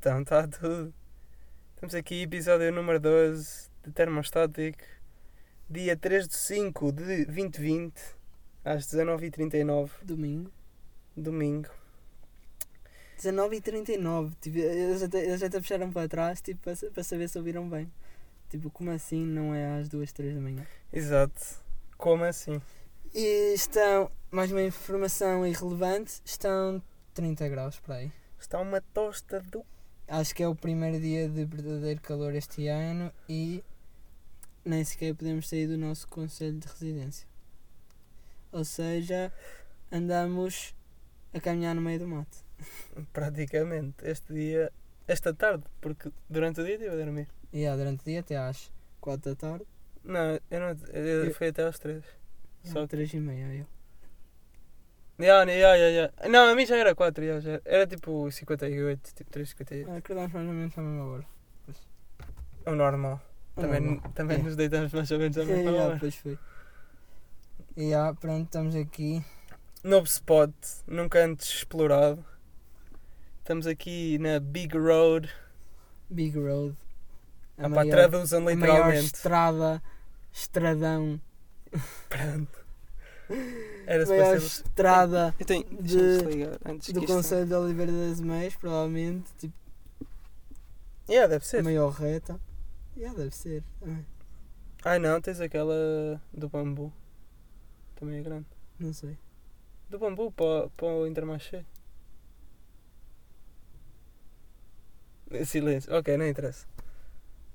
Então, está tudo. Estamos aqui, episódio número 12 de Termostático, dia 3 de 5 de 2020, às 19h39, Domingo. domingo. 19h39. Tipo, eles, até, eles até puxaram para trás tipo, para, para saber se ouviram bem. Tipo, como assim não é às 2, 3 da manhã? Exato. Como assim? E estão, mais uma informação irrelevante, estão 30 graus por aí. Está uma tosta do. Acho que é o primeiro dia de verdadeiro calor este ano e nem sequer podemos sair do nosso conselho de residência. Ou seja, andamos a caminhar no meio do mato. Praticamente. Este dia. Esta tarde, porque durante o dia estive a dormir. E há durante o dia até às 4 da tarde, Não, eu não. Eu, Eu- foi até às 3. Só só 3 e meia eu. Ya, ya, ya, ya. Não, a mim já era 4, ya, já. Era tipo 58, tipo 3,58. Ah, Acordamos mais ou menos à mesma hora. É o normal. Ah, Também, normal. também nos deitamos mais ou menos à mesma hora. pois foi. E ah, pronto, estamos aqui. Novo spot, nunca antes explorado. Estamos aqui na Big Road. Big Road. A Ah, pá, maior, traduzam a maior literalmente. estrada, estradão, Pronto. Era ser. estrada Eu tenho. de- do Conselho de Oliveira das Meias, provavelmente. Tipo, Yeah, deve ser. maior reta. Já deve ser. também. Ai não, tens aquela do bambu. Também é grande. Não sei. Do bambu para, para o Intermarché. Silêncio. Ok, não interessa.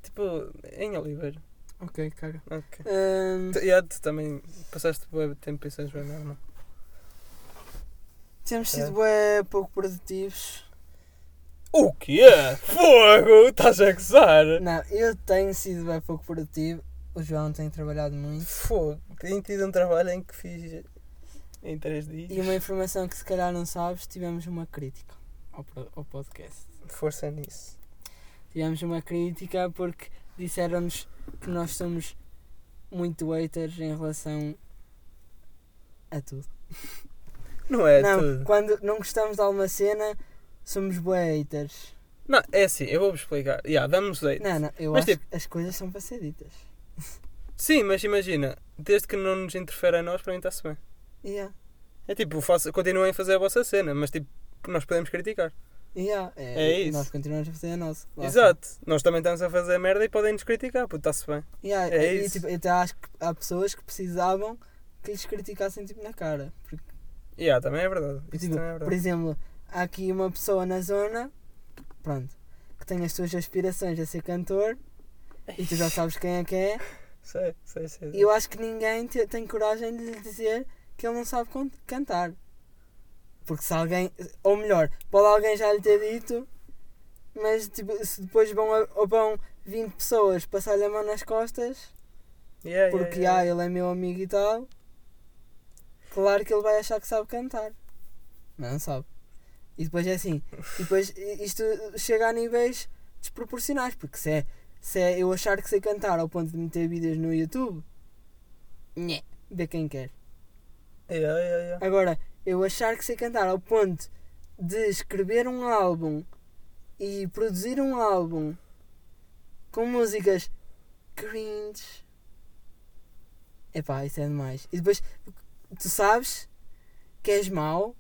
Tipo, em Oliveira. Ok, caga. Ok. Ahm, Tu, yeah, tu também passaste bué tempo pensando bem, não, não? temos É. sido bué pouco produtivos. O que é? Fogo! Estás a gozar? Não, eu tenho sido bué pouco produtivo. O João tem trabalhado muito. Fogo! Tenho tido um trabalho em que fiz em 3 dias. E uma informação que se calhar não sabes, tivemos uma crítica ao, ao podcast. Força nisso. Tivemos uma crítica porque disseram-nos que nós somos muito haters em relação a tudo. Não é não, tudo. quando não gostamos de alguma cena, somos bué haters. Não, é assim, eu vou-vos explicar. Yeah, damos jeito. Não, não, eu Mas acho tipo- que as coisas são para ser ditas. Sim, mas imagina, desde que não nos interfere a nós, para mim está-se bem. Yeah, É tipo, faça, continuem a fazer a vossa cena, mas tipo, nós podemos criticar. Yeah, É isso. Nós continuamos a fazer a nossa. lá Exato. Nós também estamos a fazer merda e podem nos criticar, puto, está-se bem. Yeah, É e, isso. tipo, eu até acho que há pessoas que precisavam que lhes criticassem tipo, na cara. Porque, Yeah, também é verdade. Tipo, também é por verdade. exemplo, há aqui uma pessoa na zona, pronto, que tem as suas aspirações a ser cantor e tu já sabes quem é que é. Sei, sei, sei. E eu acho que ninguém te- tem coragem de lhe dizer que ele não sabe cantar. Porque se alguém, ou melhor, pode alguém já lhe ter dito, mas tipo, se depois vão, ou vão 20 pessoas passar-lhe a mão nas costas, Yeah, yeah, porque yeah. ah, ele é meu amigo e tal, claro que ele vai achar que sabe cantar. Mas não sabe. E depois é assim, e depois isto chega a níveis desproporcionais, porque se é, se é eu achar que sei cantar ao ponto de meter vídeos no YouTube, nhé, vê quem quer. Yeah, yeah, yeah. Agora, eu achar que sei cantar ao ponto de escrever um álbum e produzir um álbum com músicas cringe. Epá, isso é demais. E depois, tu sabes que és mau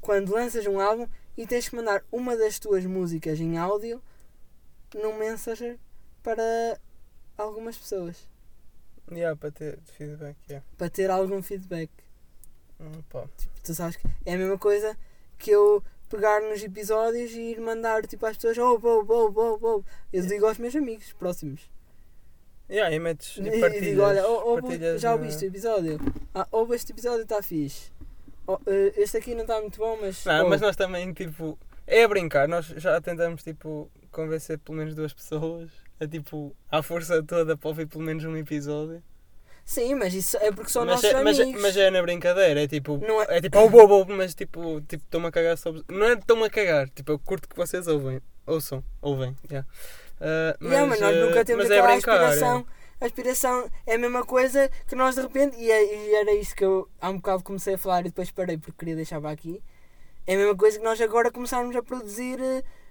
quando lanças um álbum e tens que mandar uma das tuas músicas em áudio num Messenger para algumas pessoas. Yeah, para ter feedback, yeah. Para ter algum feedback. Hum, pá. Tu sabes que é a mesma coisa que eu pegar nos episódios e ir mandar tipo às pessoas, oh, oh, oh, oh, oh. Eu digo aos meus amigos próximos. Yeah, e metes E, e e partilhas. digo, olha, oh, oh, partilhas já ouviste o episódio? Ah, ouve este episódio, está fixe. Oh, este aqui não está muito bom, mas. Não, mas nós também, tipo, é a brincar. Nós já tentamos, tipo, convencer pelo menos duas pessoas. É tipo, à força toda para ouvir pelo menos um episódio. Sim, mas isso é porque são mas, nossos é, mas, é- amigos. mas é na brincadeira, é tipo, Não é- é tipo, oh, oh, mas tipo, tipo, estou-me a cagar sobre. Não é estou-me a cagar, tipo, eu curto que vocês ouvem, ouçam, ouvem, yeah. Ah, Yeah, mas nós nunca temos mas é aquela brincar, aspiração. A aspiração é a mesma coisa que nós de repente, e, é- e era isto que eu há um bocado comecei a falar e depois parei porque queria deixar para aqui. É a mesma coisa que nós agora começarmos a produzir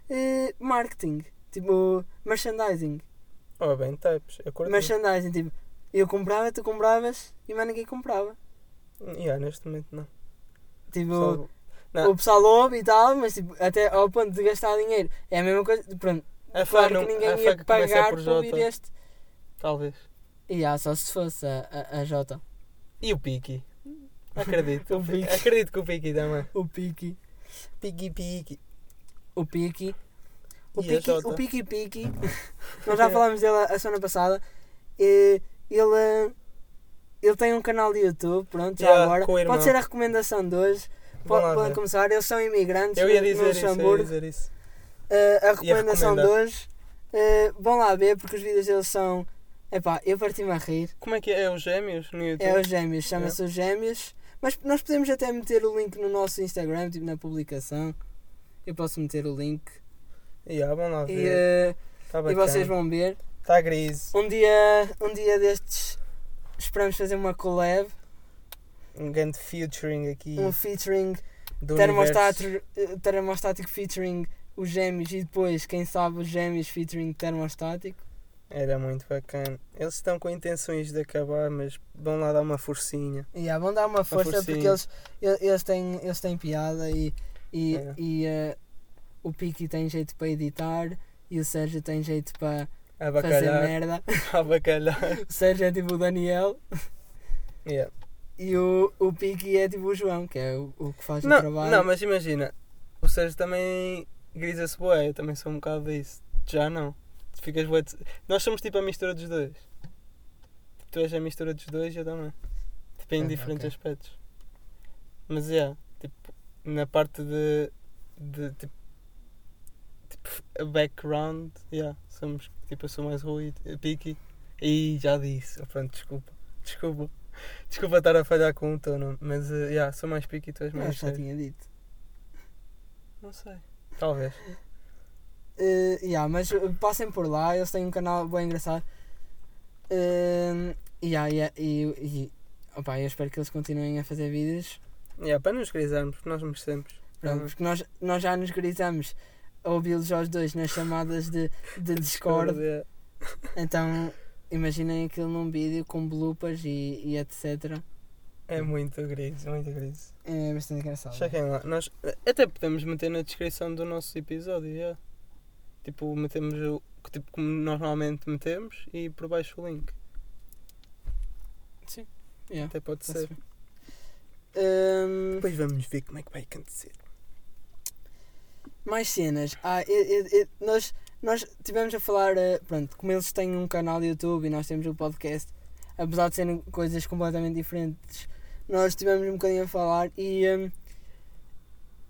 eh, marketing, tipo merchandising. Oh, bem, types. Eu curto. Merchandising, tipo, eu comprava, tu compravas e mais ninguém comprava. Yeah, neste momento não. Tipo, Só- Não. o pessoal ouve e tal, mas tipo, até ao ponto de gastar dinheiro. É a mesma coisa, pronto, A claro não, que ninguém ia que pagar por para ouvir este. talvez. E ah, só se fosse a, a, a Jota. E o Piki? Acredito. O Piki. Acredito que o Piki também. O Piki. Piki Piki. O Piki. O E Piki, o Piki Piki. Nós já falámos dele a semana passada. E ele, ele tem um canal de YouTube, pronto, já Yeah, agora. Pode ser a recomendação de hoje. Pode, podem ver. começar. Eles são imigrantes Eu ia dizer no isso, eu ia Luxemburgo. dizer isso. Uh, a recomendação de hoje, uh, vão lá ver porque os vídeos deles são. Epá, eu parti-me a rir. Como é que é? É os gêmeos no YouTube? É os Gêmeos, chama-se os Gêmeos. Mas nós podemos até meter o link no nosso Instagram, tipo na publicação. Eu posso meter o link. Yeah, vão lá E, ver. uh, Tá e vocês vão ver. Tá gris. Um dia, um dia destes, esperamos fazer uma collab, Um grande featuring aqui um featuring eh, termostático featuring os Gêmeos e depois, quem sabe, os Gêmeos featuring termostático. Era muito bacana. Eles estão com intenções de acabar, mas vão lá dar uma forcinha. Yeah, vão dar uma força porque forcinha. eles, eles, têm, eles têm piada e, e, É. e eh, o Piki tem jeito para editar e o Sérgio tem jeito para A fazer bacalhar. merda. A bacalhar. O Sérgio é tipo o Daniel Yeah. e o, o Piki é tipo o João, que é o, o que faz o Não, trabalho. não, mas imagina. O Sérgio também grisa-se bué. Eu também sou um bocado disso. Já não. Tu ficas bué de- Nós somos tipo a mistura dos dois. Tu és a mistura dos dois e eu também. Tipo, em Ah, diferentes ok. aspectos. Mas é, tipo, na parte de. de tipo, background, yeah, somos. Tipo, eu sou mais Rui, Piki. E já disse. Oh, pronto, desculpa. Desculpa. Desculpa estar a falhar com o tono, mas uh, yeah, sou mais e tu és mais já Sérgio. tinha dito. Não sei. Talvez. Eh, yeah, mas eh, passem por lá, eles têm um canal bem engraçado. Eh, yeah, yeah, e, e opa, eu espero que eles continuem a fazer vídeos. Yeah, para nos grisarmos, porque nós merecemos. Pronto, porque nós, nós já nos gritamos a ouvi-los aos dois nas chamadas de, de Discord. Então imaginem aquilo num vídeo com bloopers e, e etc. É muito gris, muito gris. É bastante engraçado. Chequem lá. Nós até podemos meter na descrição do nosso episódio, yeah. Tipo, metemos o. Tipo, como normalmente metemos e por baixo o link. Yeah, Até pode está-se ser. Hum, Depois vamos ver como é que vai acontecer. Mais cenas. Ah, eu- eu- nós, nós tivemos a falar, eh, pronto, como eles têm um canal de YouTube e nós temos o podcast, apesar de serem coisas completamente diferentes, nós tivemos um bocadinho a falar e, hum,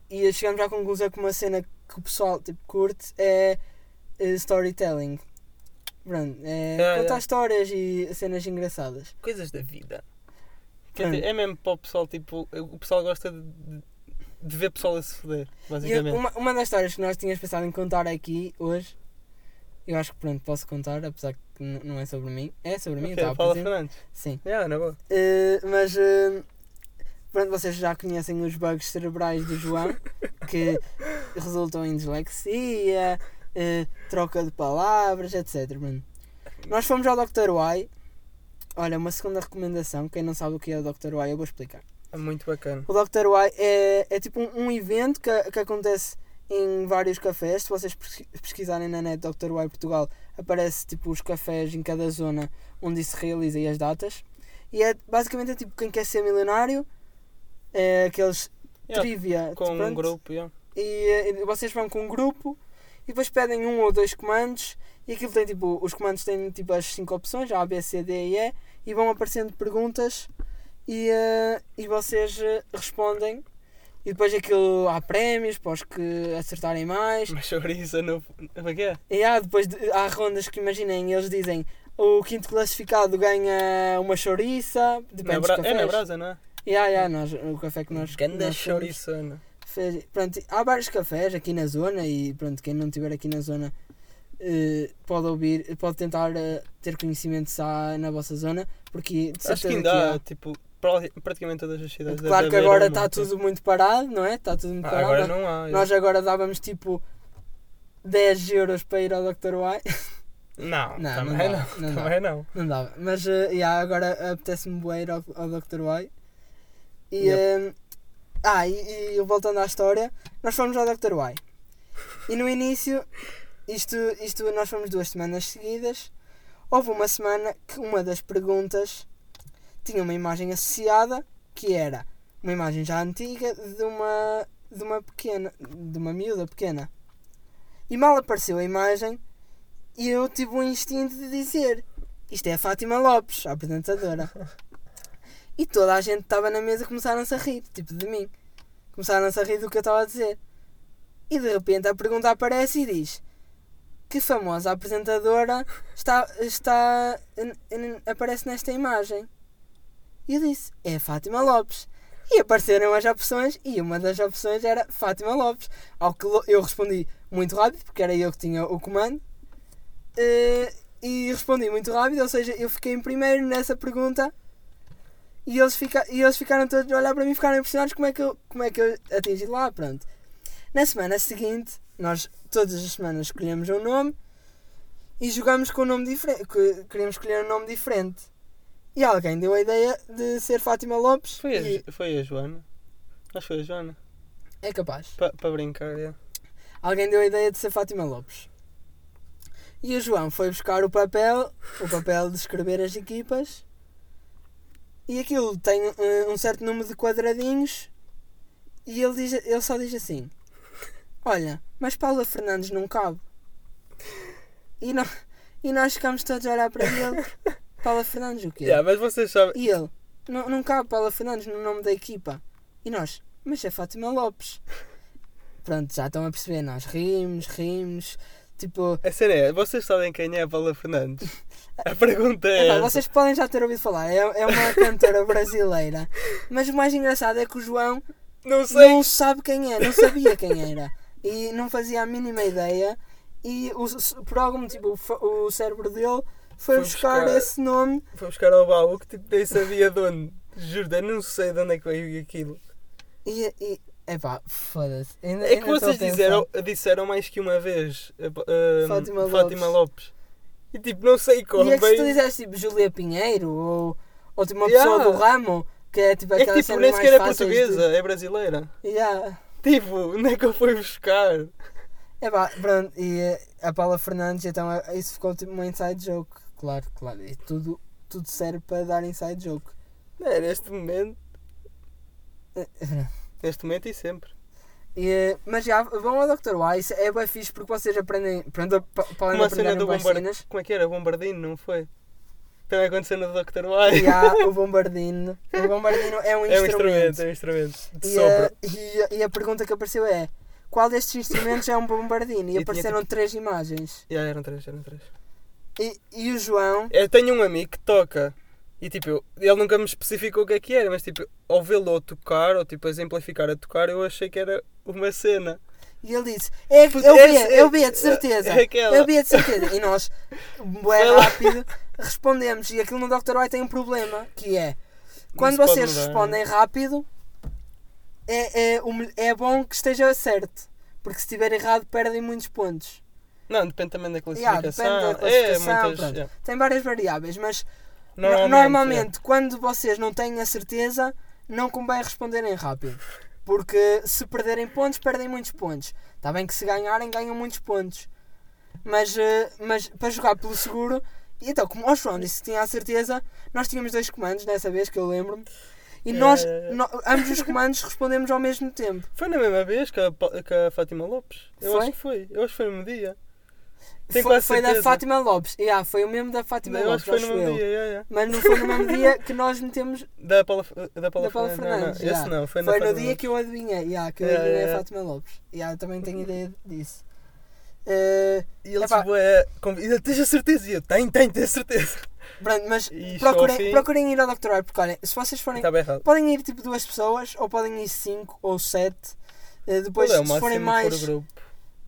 e chegamos à conclusão que uma cena que o pessoal tipo, curte é eh, storytelling. Pronto, é Ah, contar yeah. histórias e cenas engraçadas. Coisas da vida. Quer dizer, é mesmo para o pessoal, tipo, o pessoal gosta de, de- de ver pessoal a se foder, basicamente. uma, uma das histórias que nós tínhamos pensado em contar aqui hoje, eu acho que pronto, posso contar, apesar que não é sobre mim. É sobre mim, Ok, tá, por Fernandes. Sim. Yeah, na boa. Eh, mas eh, pronto, vocês já conhecem os bugs cerebrais do João, que resultam em dislexia, eh, troca de palavras, etc. Pronto. Nós fomos ao Dr. Y. Olha, uma segunda recomendação, quem não sabe o que é o Dr. Y, eu vou explicar. É muito bacana. O Dr. Y é, é tipo um, um evento que, que acontece em vários cafés. Se vocês pesqui- pesquisarem na net Dr. Y Portugal, aparece tipo os cafés em cada zona onde isso se realiza e as datas. E é basicamente é tipo quem quer ser milionário, é aqueles Yeah, trivia. com um pronto. grupo, yeah. E, eh, e vocês vão com um grupo e depois pedem um ou dois comandos. E aquilo tem tipo, os comandos têm tipo as cinco opções, A, B, C, D e E, e vão aparecendo perguntas e, eh, e vocês eh, respondem. E depois aquilo há prémios para os que acertarem mais. Mas chouriça no. Como é que é? E há depois de- há rondas que imaginem, eles dizem o quinto classificado ganha uma chouriça, depende Na. É na brasa, não é? E há, e há, nós, o café que nós, Ganda chouriçona. fez- pronto, há vários cafés aqui na zona e pronto, quem não estiver aqui na zona eh, pode ouvir, pode tentar eh, ter conhecimento se há na vossa zona, porque de Acho certeza que ainda há, tipo, praticamente todas as cidades. Claro que agora está tudo muito parado, não é? Está tudo muito Ah, parado. agora não há. Nós agora dávamos tipo 10 euros para ir ao Dr. Y. Não, Não, também não não. dá, não também não. Não dava. Mas uh, yeah, agora apetece-me bué ir ao, ao Dr. Y. E, Yep. um, ah, e, e voltando à história, nós fomos ao Dr. Y. E no início, isto, isto nós fomos duas semanas seguidas. Houve uma semana que uma das perguntas tinha uma imagem associada que era uma imagem já antiga de uma, de uma pequena, de uma miúda pequena. E mal apareceu a imagem, e eu tive o instinto de dizer: Isto é a Fátima Lopes, a apresentadora. E toda a gente estava na mesa começaram-se a rir, tipo de mim. Começaram-se a rir do que eu estava a dizer. E de repente a pergunta aparece e diz: Que famosa apresentadora está, está aparece nesta imagem? E eu disse: É Fátima Lopes. E apareceram as opções e uma das opções era Fátima Lopes. Ao que eu respondi muito rápido, porque era eu que tinha o comando. Eh, e respondi muito rápido, ou seja, eu fiquei em primeiro nessa pergunta e eles, fica, e eles ficaram todos a olhar para mim e ficaram impressionados como é, que eu, como é que eu atingi lá, pronto. Na semana seguinte, nós todas as semanas escolhemos um nome e jogamos com um nome diferente, que- queríamos escolher um nome diferente. E alguém deu a ideia de ser Fátima Lopes Foi a, e foi a Joana. Acho que foi a Joana. é capaz. Para brincar, é. Alguém deu a ideia de ser Fátima Lopes. E o João foi buscar o papel, o papel de escrever as equipas. E aquilo tem eh, um certo número de quadradinhos. E ele, diz, ele só diz assim: Olha, mas Paula Fernandes não cabe. E, nó- e nós ficamos todos a olhar para ele: Paula Fernandes, o quê? Yeah, mas vocês sabem. E ele: não, não cabe Paula Fernandes no nome da equipa. E nós: Mas é Fátima Lopes. Pronto, já estão a perceber. Nós rimos, rimos. Tipo, A cena é, vocês sabem quem é a Paula Fernandes? A pergunta é. epá, vocês podem já ter ouvido falar. É, é uma cantora brasileira. Mas o mais engraçado é que o João Não sei. não sabe quem é, não sabia quem era. E não fazia a mínima ideia. E o, por algum motivo o, o cérebro dele foi, Foi buscar, buscar- esse nome. Foi buscar ao baú que tipo, nem sabia de onde. Juro, eu não sei de onde é que veio aquilo. E, e epá, foda-se. Ainda- É que vocês disseram, disseram mais que uma vez uh, Fátima Fátima Lopes. E tipo, não sei como E é que se tu disseste tipo Julia Pinheiro ou, ou tipo uma Yeah. pessoa do ramo, que é tipo É aquela que tipo, nem sequer é portuguesa, é brasileira. De... Yeah. Tipo, onde é que eu fui buscar? É pá, pronto, e eh, a Paula Fernandes, então isso ficou tipo uma inside joke. Claro, claro, e tudo, tudo serve para dar inside joke. É, neste momento, Eh, neste momento e sempre. E, eh, mas já, vão ao Dr. Wise, é bem fixe porque vocês aprendem, pronto, pa- podem Uma aprender cena do bombardino. Como é que era? Bombardino, não foi? Também aconteceu no Dr. E há o bombardino. O bombardino é um É um instrumento. instrumento, é um instrumento. De E, a, e, a, e a pergunta que apareceu é: qual destes instrumentos é um bombardino? E, tinha apareceram três imagens. Já eram três, eram três. E, e o João, Eu tenho um amigo que toca e tipo, eu- ele nunca me especificou o que é que era, mas tipo, ao vê-lo a tocar, ou tipo, a exemplificar a tocar, eu achei que era uma cena. e ele disse: é, Eu vi, esse- eu vi, de certeza. é. Eu vi, de certeza. E nós, Ela- rápido, respondemos. E aquilo no Dr. Why tem um problema: que é quando vocês respondem rápido, é, é, é bom que esteja certo. Porque se estiver errado, perdem muitos pontos. Não, depende também da Yeah, classificação. depende da classificação, é, muitas. yeah. Tem várias variáveis, mas Normalmente, Normalmente, quando vocês não têm a certeza, não convém responderem rápido. Porque se perderem pontos, perdem muitos pontos. Está bem que se ganharem, ganham muitos pontos. Mas, eh, mas para jogar pelo seguro. E então, como o João disse tinha a certeza, nós tínhamos dois comandos dessa vez, que eu lembro-me. E É, nós, é, é. no- ambos os comandos respondemos ao mesmo tempo. Foi na mesma vez que a, que a Fátima Lopes? Eu Foi? acho que foi. Eu acho que foi no dia. Tenho Foi, quase foi da. Fátima Lopes. Yeah, foi o mesmo da Fátima Eu Lopes, acho que foi no mesmo dia, yeah, yeah. Mas não foi no mesmo dia que nós metemos Da Paula, da Paula, Da Paula Fernandes. Não, não. Esse não, foi, Foi no Fátima dia Lopes. que eu adivinhei, yeah, que eu Yeah, adivinhei a. Fátima Lopes. Yeah, eu também tenho ideia disso. Eh, E ele Epá. tipo, é. Tens a certeza? E eu, tenho, tenho, tenho certeza. pronto, mas procurem, fim. procurem ir ao Dr. Porque olhem, se vocês forem. Errado. Podem ir tipo duas pessoas, ou podem ir cinco ou sete. Eh, depois, é se forem mais.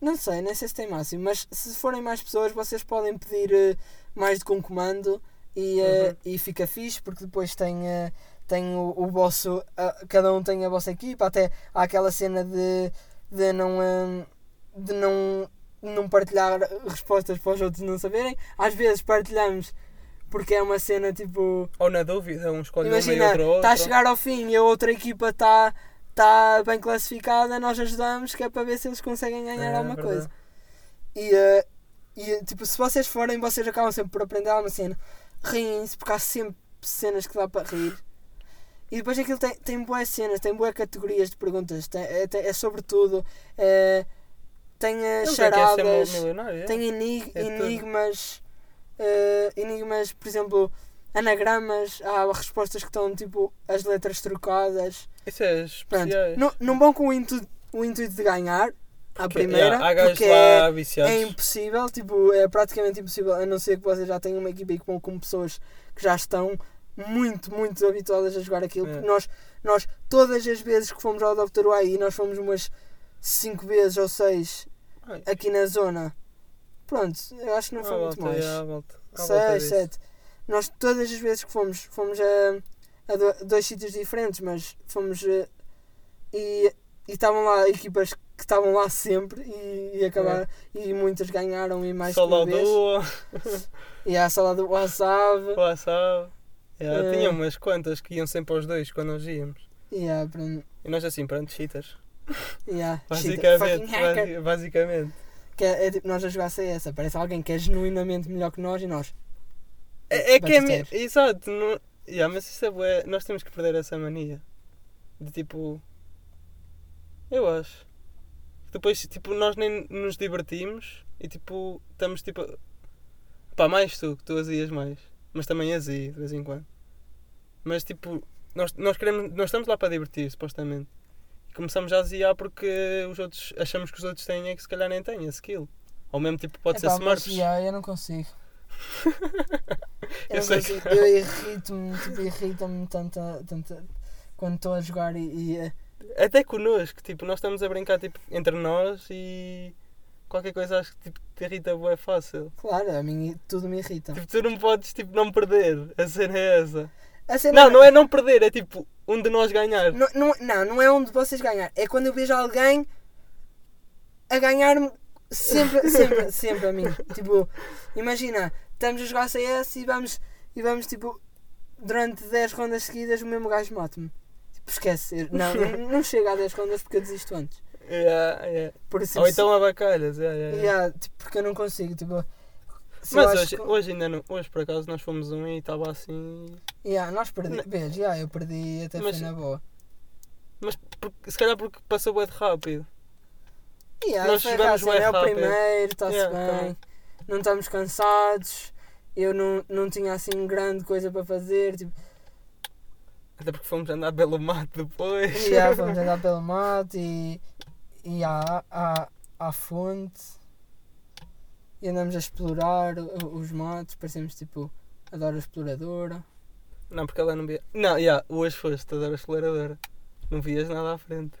Não sei, nem sei se tem máximo, mas se forem mais pessoas, vocês podem pedir eh, mais do que um comando e, eh, Uhum. e fica fixe, porque depois tem, eh, tem o, o vosso. cada um tem a vossa equipa, até há aquela cena de, de não. eh, de não não partilhar respostas para os outros não saberem. Às vezes partilhamos porque é uma cena tipo. Ou na dúvida, um escolhe uma e Imagina, outro outra. está a chegar ao fim e a outra equipa está tá bem classificada, nós ajudamos que é para ver se eles conseguem ganhar É, alguma verdade. coisa. E, eh, e tipo, se vocês forem, vocês acabam sempre por aprender alguma cena. Riem-se, porque há sempre cenas que dá para rir. E depois aquilo tem, tem boas cenas, tem boas categorias de perguntas. Tem, é, tem- é sobre tudo. É, tem eh, é charadas, é? tem enig- É enigmas. eh, enigmas, por exemplo, anagramas. Há respostas que estão tipo as letras trocadas. Isso é Pronto, especiais. não, não vão com o intuito, o intuito de ganhar à Porque, primeira, yeah, porque é, é impossível, tipo, é praticamente impossível, a não ser que vocês já tenham uma equipa vão com pessoas que já estão muito, muito habituadas a jogar aquilo. É. Porque nós, nós, todas as vezes que fomos ao Dr. Why, e nós fomos umas 5 vezes ou 6 Ai, aqui na zona, pronto, eu acho que não à foi muito volta, mais. é, à volta. À volta 6, disso. 7. Nós todas as vezes que fomos, fomos a, a do- dois sítios diferentes, mas fomos eh, e estavam lá equipas que estavam lá sempre e, e acabaram e muitas ganharam e mais do E a sala do WhatsApp. sabe. Yeah, É. Tinha umas quantas que iam sempre aos dois quando nós íamos. E a pronto. E nós assim, pronto, cheaters. A Basicamente. basi- basicamente. Que é, é tipo nós a jogar CS. Aparece alguém que é genuinamente melhor que nós e nós. É, é que é. Exato. Não... Yeah, mas isso é bué. Nós temos que perder essa mania. De tipo. Eu acho. Depois, tipo, nós nem nos divertimos e tipo, estamos tipo. Pá, mais tu, que tu azias mais. Mas também azia de vez em quando. Mas tipo, nós, nós queremos. Nós estamos lá para divertir, supostamente. E começamos a aziar porque os outros. Achamos que os outros têm é que se calhar nem têm esse skill. Ou mesmo tipo, pode Epá, ser mas, Smurfs. yeah, eu não consigo. Eu, Eu sei consigo. que- eu irrito-me, tipo, irrita-me tanto, tanto quando estou a jogar e, e, eh, Até connosco, tipo, nós estamos a brincar tipo, entre nós e qualquer coisa acho que tipo, te irrita bué fácil. claro, a mim tudo me irrita. Tipo, tu não podes tipo, não perder. A cena é essa. Cena Não, não é não perder, é tipo um de nós ganhar. Não, não, não, não é onde vocês ganhar. É quando eu vejo alguém a ganhar-me sempre, sempre, sempre a mim. Tipo, imagina, estamos a jogar CS e vamos, e vamos tipo, durante 10 rondas seguidas o mesmo gajo mata-me. Tipo, esquece. Não, não, chega a 10 rondas porque eu desisto antes. Yeah, yeah. Por isso, Ou então abacalhas. Yeah, yeah, yeah. yeah, tipo, porque eu não consigo. Tipo, Mas hoje, que- hoje ainda não. Hoje por acaso nós fomos um e estava assim. yeah, nós perdemos. Vês, yeah, eu perdi até Mas- foi na boa. Mas porque- se calhar porque passou de rápido. Yeah, Nós foi jogamos rápido, é o primeiro, está-se Yeah, bem. também. Não estamos cansados. Eu não, não tinha assim grande coisa para fazer. Tipo, Até porque fomos andar pelo mato depois. já fomos andar pelo mato e, e à, à, à fonte. E andamos a explorar os matos. Parecemos tipo a Dora Exploradora. Não, porque ela não via. Não, yeah, hoje foste a dar a aceleradora. Não vias nada à frente.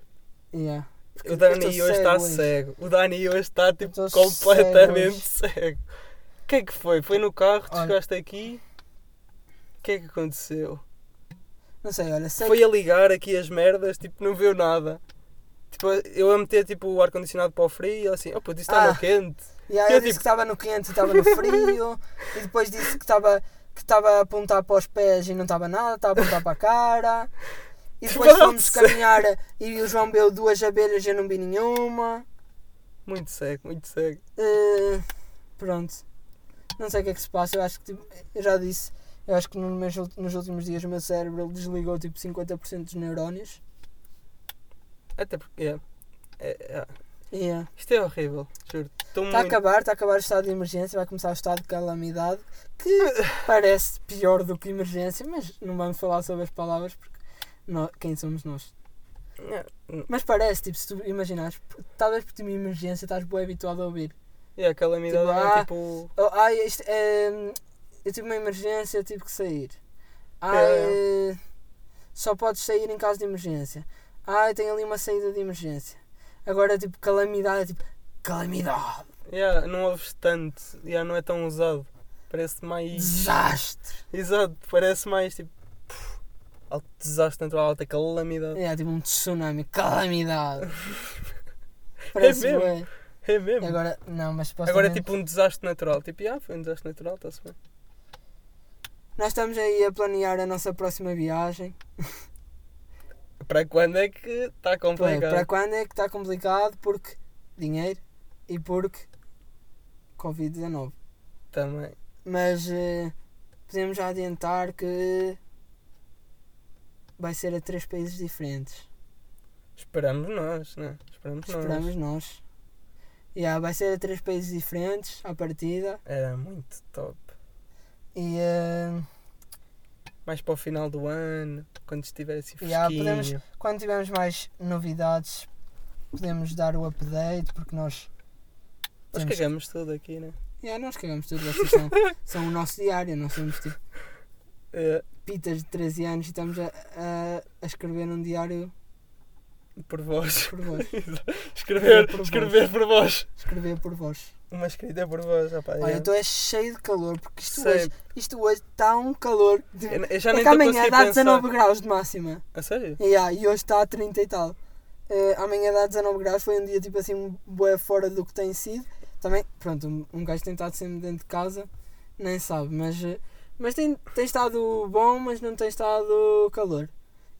Yeah. Porque O Dani hoje está cego cego. O Dani hoje está tipo completamente cego cego. O que é que foi? Foi no carro, tu Olha. chegaste aqui. O que é que aconteceu? Não sei, olha, sei Foi a ligar aqui as merdas, tipo, não viu nada. Tipo, eu a meter tipo, o ar-condicionado para o frio e ele assim, oh puto, isso está Ah. no quente. E aí Eu, eu disse tipo- que estava no quente e estava no frio. e depois disse que estava que estava a apontar para os pés e não estava nada, estava a apontar para a cara. E depois Tipo, fomos caminhar e o João viu duas abelhas e eu não vi nenhuma. Muito cego, muito cego. Eh, pronto. Não sei o que é que se passa. Eu acho que tipo, eu já disse. Eu acho que no meus nos últimos dias o meu cérebro desligou tipo 50% dos neurónios. Até porque, yeah. É, é. E, Isto é horrível, juro. Está a muito. acabar, está a acabar o estado de emergência, vai começar o estado de calamidade, que parece pior do que emergência, mas não vamos falar sobre as palavras porque quem somos nós. Yeah, Mas parece, tipo, se tu imaginares, talvez por ter uma emergência estás bem habituado a ouvir. Yeah, a calamidade Tipo, é ah, tipo. Oh, ai, isto, é, eu tive uma emergência, eu tive que sair. Ai, É. só podes sair em caso de emergência. Ai, tem ali uma saída de emergência. Agora, tipo, calamidade, é tipo, calamidade, Yeah, não ouves tanto, yeah, não é tão usado. Parece mais. desastre. Exato, parece mais tipo. pff, Alto desastre natural, alta calamidade. É tipo um tsunami, calamidade. Parece mesmo. bué. É mesmo? Agora, não, mas Agora é supostamente... tipo um desastre natural. Tipo, ah, foi um desastre natural, está-se bem. Nós estamos aí a planear a nossa próxima viagem. Para quando é que está complicado? para quando é que está complicado? Porque dinheiro e porque Covid-19. Também. Mas eh, podemos já adiantar que vai ser a três países diferentes. Esperamos nós, né? Esperamos, Esperamos nós. nós. Yeah, vai ser a três países diferentes à partida. Era muito top. E eh, Mais para o final do ano, quando estiver assim fresquinho. Yeah, podemos- quando tivermos mais novidades, podemos dar o update. Porque nós. Nós cagamos tudo aqui, né? Yeah, nós cagamos tudo. Vocês são, são o nosso diário. Nós somos tipo É, pitas de 13 anos e estamos a, a, a escrever um diário por vós. por vós. escrever, Por vós. escrever por vós. Escrever por vós. Uma escrita por vós, rapaz. Olha, é. eu estou é cheio de calor porque isto hoje, isto hoje está um calor. De... Eu, eu já é nem amanhã dá pensar. 19 graus de máxima. A sério? Yeah, e hoje está a 30 e tal. Eh, amanhã dá 19 graus, foi um dia tipo assim, bué fora do que tem sido. Também, pronto, um, um gajo tem estado sempre dentro de casa, nem sabe, mas, eh, mas tem, tem estado bom, mas não tem estado calor.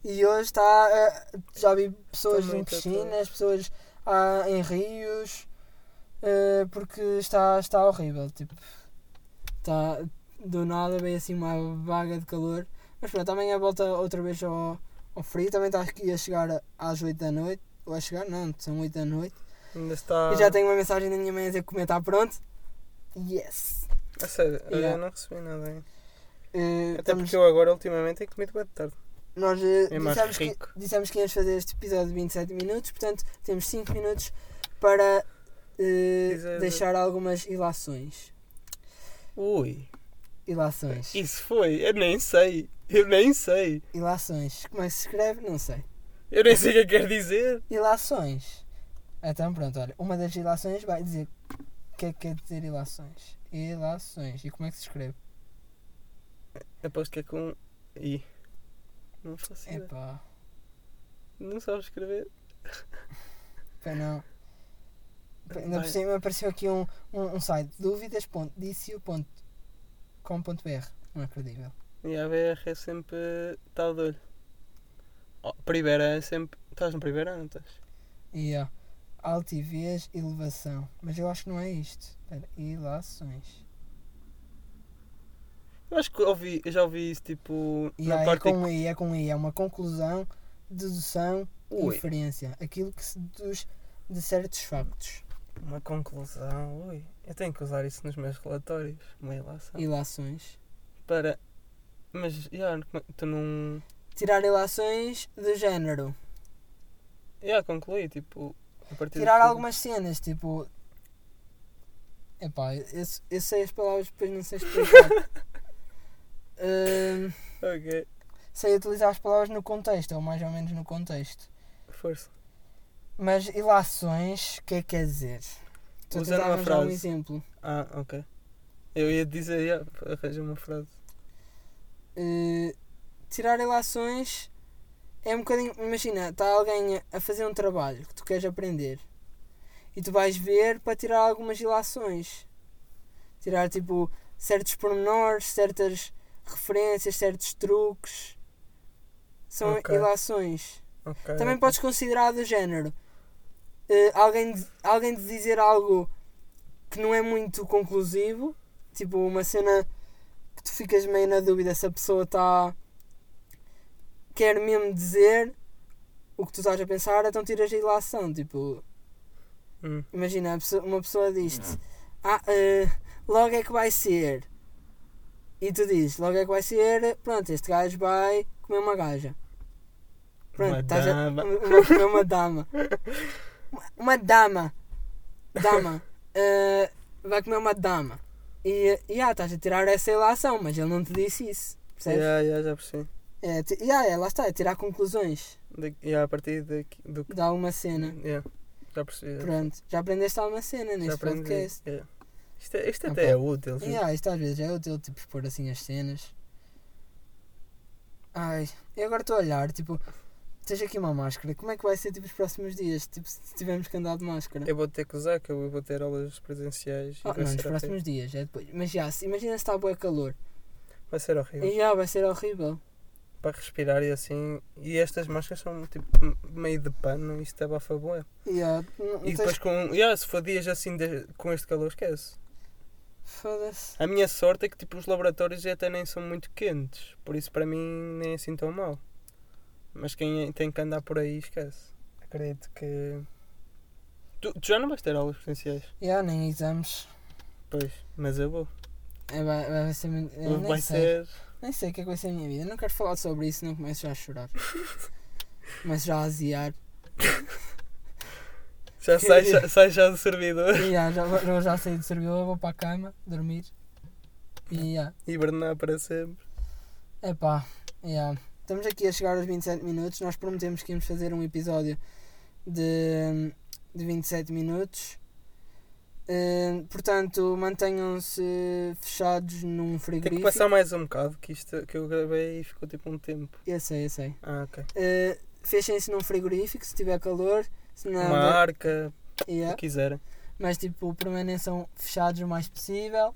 E hoje está, eh, já vi pessoas em piscinas, pessoas ah, em rios, eh, porque está, está horrível, tipo, está, do nada veio assim uma vaga de calor. Mas pronto, amanhã volta outra vez ao, ao frio, também está aqui a chegar às 8 da noite, ou a chegar, não, são 8 da noite. Ainda está. E já tenho uma mensagem da minha mãe a dizer que o comer está pronto. Yes! A sério, eu Yeah. não recebi nada ainda. Eh, Até estamos- porque eu agora ultimamente tenho comido bem de tarde. Nós eh, É dissemos, que, dissemos que íamos fazer este episódio de 27 minutos, portanto temos 5 minutos para Dizer- deixar algumas ilações. Ui, Ilações. isso foi, eu nem sei. Eu nem sei. Ilações. Como é que se escreve? Não sei. Eu nem sei o que é que quer dizer. Ilações. Então pronto, olha, uma das ilações vai dizer o que é que quer dizer ilações. Ilações. E como é que se escreve? Aposto que é com I. Não faço ideia. Epá, Não sabes escrever. pá, não. Ainda por cima apareceu aqui um, um, um site dúvidas.dicio.com.br Não é credível. E a VR é sempre. Está de olho. Oh, primeira é sempre. Estás no primeiro ou não estás? E ó, altivez, elevação. Mas eu acho que não é isto. Espera, ilações. Eu acho que ouvi, eu já ouvi isso tipo. E na aí é parte. com I, é com I. É uma conclusão, dedução, Ui, inferência. Aquilo que se deduz de certos factos. uma conclusão. Ui, eu tenho que usar isso nos meus relatórios. Uma ilação. Ilações. Para. Mas, como é- tu não. Tirar ilações do género. Já, concluí, tipo. Tirar algumas cenas, tipo. Epá, eu, eu sei as palavras, depois não sei explicar. Hum, Ok, sei utilizar as palavras no contexto, ou mais ou menos no contexto. força. Mas ilações, o que é que quer dizer? Estou a uma arranjar um frase. exemplo. Ah, ok. Eu ia dizer, já, arranja uma frase. Uh, tirar ilações é um bocadinho. Imagina, está alguém a- a fazer um trabalho que tu queres aprender e tu vais ver para tirar algumas ilações. Tirar tipo certos pormenores, certas referências, certos truques. São Ok. ilações. Ok. Também podes considerar do género eh, alguém, de- alguém de dizer algo que não é muito conclusivo, tipo uma cena que tu ficas meio na dúvida se a pessoa está quer mesmo dizer o que tu estás a pensar, então tiras a ilação, tipo, Hum. imagina, uma pessoa diz-te, ah, eh, logo é que vai ser. E tu dizes, logo é que vai ser, pronto, este gajo vai comer uma gaja. Pronto, Uma estás a- dama. Vai comer uma dama. Uma- Uma dama. Dama. Eh, vai comer uma dama. E, e ah, estás a tirar essa ilação, mas ele não te disse isso. Percebes? Já, já, já percebi. É, ti- yeah, é, lá está, é tirar conclusões De, já, a partir daqui, do de alguma cena. Yeah, já percebi. já Pronto, já aprendeste alguma cena neste podcast. yeah. Isto, é- isto até é útil. Yeah, isto às vezes é útil, tipo, expor assim as cenas. Ai, eu agora estou a olhar, tipo, tens aqui uma máscara. Como é que vai ser tipo os próximos dias? Tipo, se tivermos que andar de máscara? Eu vou ter que usar, que eu vou ter aulas presenciais. Ah, não, nos próximos dias, é depois. Mas já, se- imagina se está bué calor. vai ser horrível. E já, vai ser horrível. Para respirar e assim. E estas máscaras são tipo meio de pano isto é bafa. E já, não, não E tens- depois com. Yeah, se for dias assim de- com este calor, esquece. Foda-se. A minha sorte é que tipo, os laboratórios até nem são muito quentes. Por isso para mim nem é assim tão mal. Mas quem tem que andar por aí esquece. Acredito que. Tu, tu já não vais ter aulas presenciais? Já, nem exames. Pois, mas eu vou. É, vai, vai ser muito. eu nem vai sei. ser. Nem sei o que é que vai ser a minha vida. Não quero falar sobre isso, não começo já a chorar. começo já a aziar. Já sai, já, sai já do servidor. E já, já, já saí do servidor, vou para a cama, dormir. E. Hibernar para sempre. Epá, já. Estamos aqui a chegar aos 27 minutos. Nós prometemos que íamos fazer um episódio de, de 27 minutos. Eh, portanto, mantenham-se fechados num Tem que frigorífico. passar mais um bocado, que isto que eu gravei e ficou tipo um tempo. Eu sei, eu sei. Ah, ok. Eh, Fechem-se num frigorífico se tiver calor. Não, Uma arca, o Yeah. que quiserem. Mas tipo, permaneçam fechados o mais possível.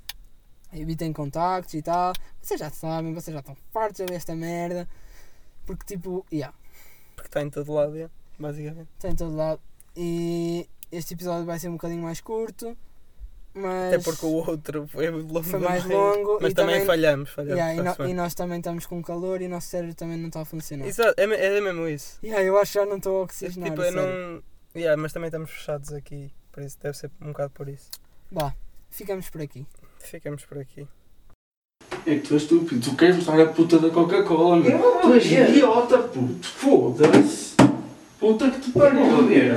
Evitem contactos e tal. Vocês já sabem, vocês já estão fartos de ver esta merda. Porque tipo, yeah, Porque está em todo lado, yeah, basicamente. está em todo lado. E este episódio vai ser um bocadinho mais curto. Mas. Até porque o outro foi longo. Foi mais longo Mas e também, também- falhamos, falhamos. Yeah, e, no- e nós também estamos com calor e o nosso cérebro também não está a funcionar. Exato, é, é mesmo isso. Yeah, eu acho que já não estou a oxigenar. tipo, eu não. Yeah, mas também estamos fechados aqui. Por isso deve ser um bocado por isso. Vá, ficamos por aqui. Ficamos por aqui. É que tu és estúpido, tu queres mostrar a puta da Coca-Cola, meu. Tu és idiota, puto. Foda-se. Puta que te pariu.